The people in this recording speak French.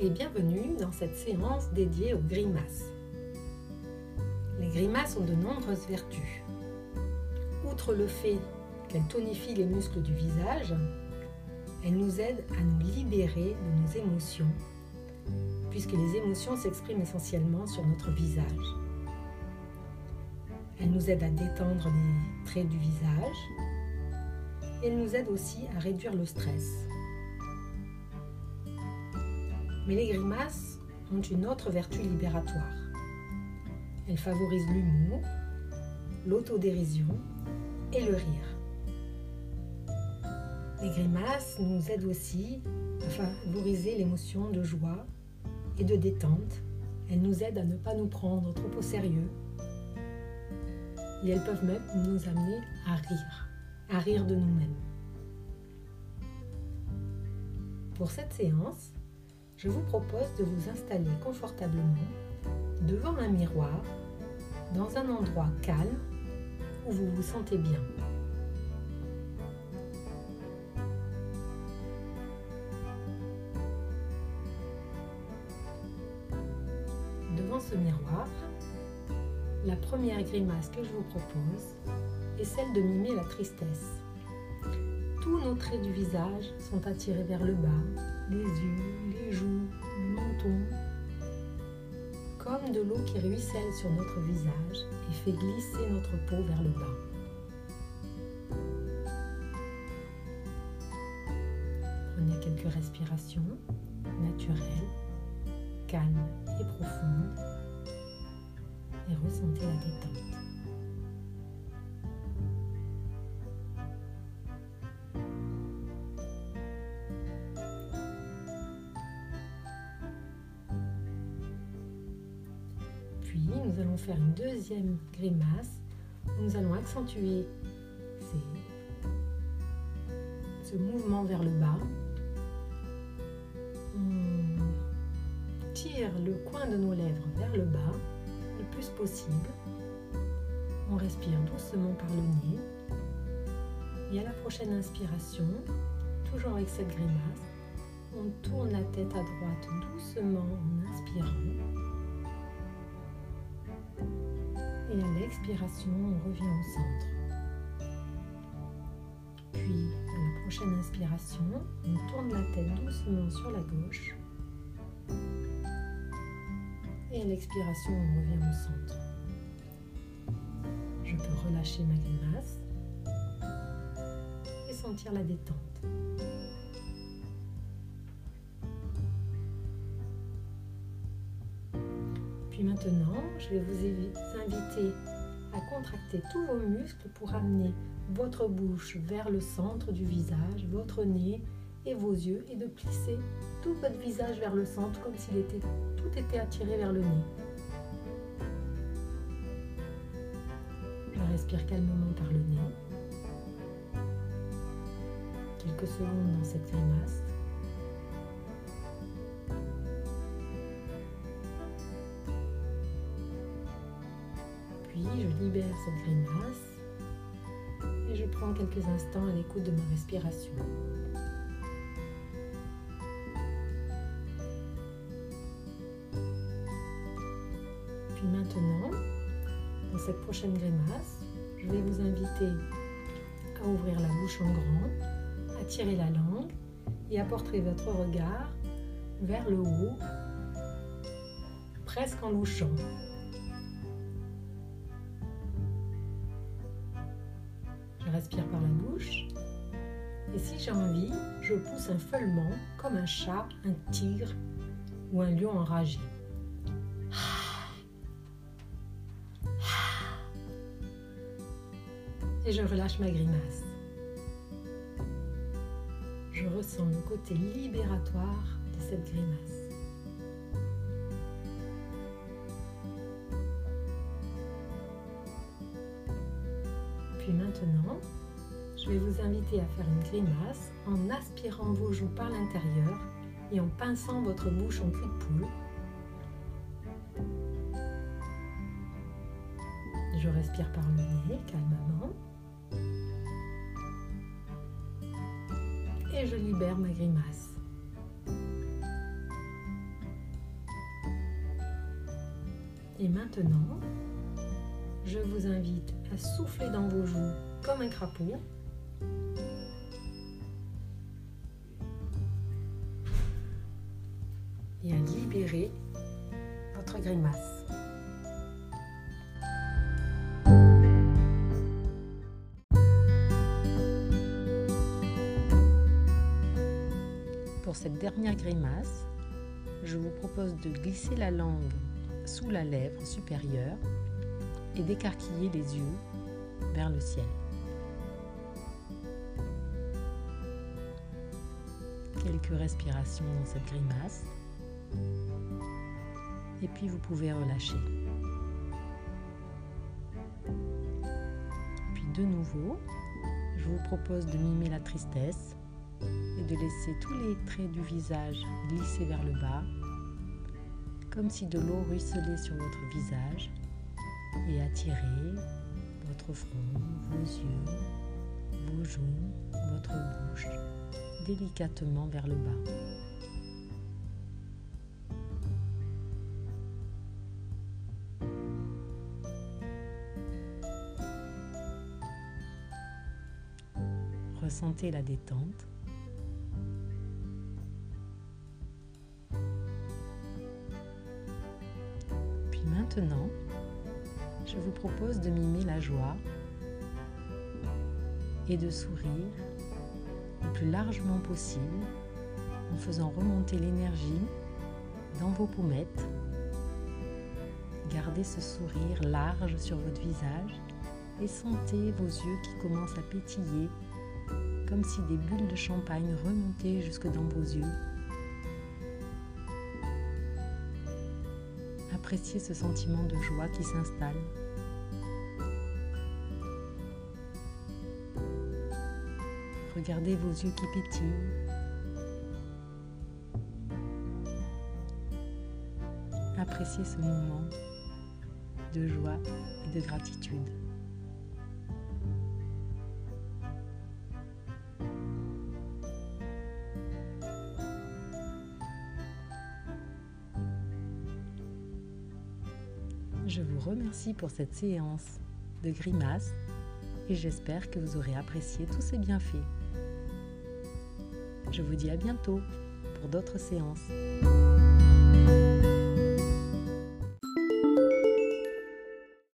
et bienvenue dans cette séance dédiée aux grimaces. Les grimaces ont de nombreuses vertus. Outre le fait qu'elles tonifient les muscles du visage, elles nous aident à nous libérer de nos émotions, puisque les émotions s'expriment essentiellement sur notre visage. Elles nous aident à détendre les traits du visage. Elles nous aident aussi à réduire le stress. Mais les grimaces ont une autre vertu libératoire. Elles favorisent l'humour, l'autodérision et le rire. Les grimaces nous aident aussi à favoriser l'émotion de joie et de détente. Elles nous aident à ne pas nous prendre trop au sérieux. Et elles peuvent même nous amener à rire, à rire de nous-mêmes. Pour cette séance, je vous propose de vous installer confortablement devant un miroir dans un endroit calme où vous vous sentez bien. Devant ce miroir, la première grimace que je vous propose est celle de mimer la tristesse. Tous nos traits du visage sont attirés vers le bas, les yeux, les joues, le menton, comme de l'eau qui ruisselle sur notre visage et fait glisser notre peau vers le bas. Prenez quelques respirations naturelles, calmes et profondes et ressentez la détente. Nous allons faire une deuxième grimace. Nous allons accentuer ce mouvement vers le bas. On tire le coin de nos lèvres vers le bas le plus possible. On respire doucement par le nez. Et à la prochaine inspiration, toujours avec cette grimace, on tourne la tête à droite doucement en inspirant. Et à l'expiration, on revient au centre. Puis, à la prochaine inspiration, on tourne la tête doucement sur la gauche. Et à l'expiration, on revient au centre. Je peux relâcher ma grimace et sentir la détente. Maintenant, je vais vous inviter à contracter tous vos muscles pour amener votre bouche vers le centre du visage, votre nez et vos yeux et de plisser tout votre visage vers le centre comme s'il était tout était attiré vers le nez. Je respire calmement par le nez. Quelques secondes dans cette grimace. Libère cette grimace et je prends quelques instants à l'écoute de ma respiration. Puis maintenant, dans cette prochaine grimace, je vais vous inviter à ouvrir la bouche en grand, à tirer la langue et à porter votre regard vers le haut, presque en louchant. Respire par la bouche. Et si j'ai envie, je pousse un feulement comme un chat, un tigre ou un lion enragé. Et je relâche ma grimace. Je ressens le côté libératoire de cette grimace. puis maintenant, je vais vous inviter à faire une grimace en aspirant vos joues par l'intérieur et en pinçant votre bouche en cul de poule. Je respire par le nez calmement. Et je libère ma grimace. Et maintenant, je vous invite à souffler dans vos joues comme un crapaud. Et à libérer votre grimace. Pour cette dernière grimace, je vous propose de glisser la langue sous la lèvre supérieure et d'écarquiller les yeux vers le ciel. Quelques respirations dans cette grimace. Et puis vous pouvez relâcher. Puis de nouveau, je vous propose de mimer la tristesse et de laisser tous les traits du visage glisser vers le bas, comme si de l'eau ruisselait sur votre visage et attirer votre front, vos yeux, vos joues, votre bouche délicatement vers le bas. Ressentez la détente. Puis maintenant, je vous propose de mimer la joie et de sourire le plus largement possible en faisant remonter l'énergie dans vos pommettes. Gardez ce sourire large sur votre visage et sentez vos yeux qui commencent à pétiller comme si des bulles de champagne remontaient jusque dans vos yeux. Appréciez ce sentiment de joie qui s'installe. Regardez vos yeux qui pétillent. Appréciez ce moment de joie et de gratitude. Je vous remercie pour cette séance de grimaces et j'espère que vous aurez apprécié tous ces bienfaits. Je vous dis à bientôt pour d'autres séances.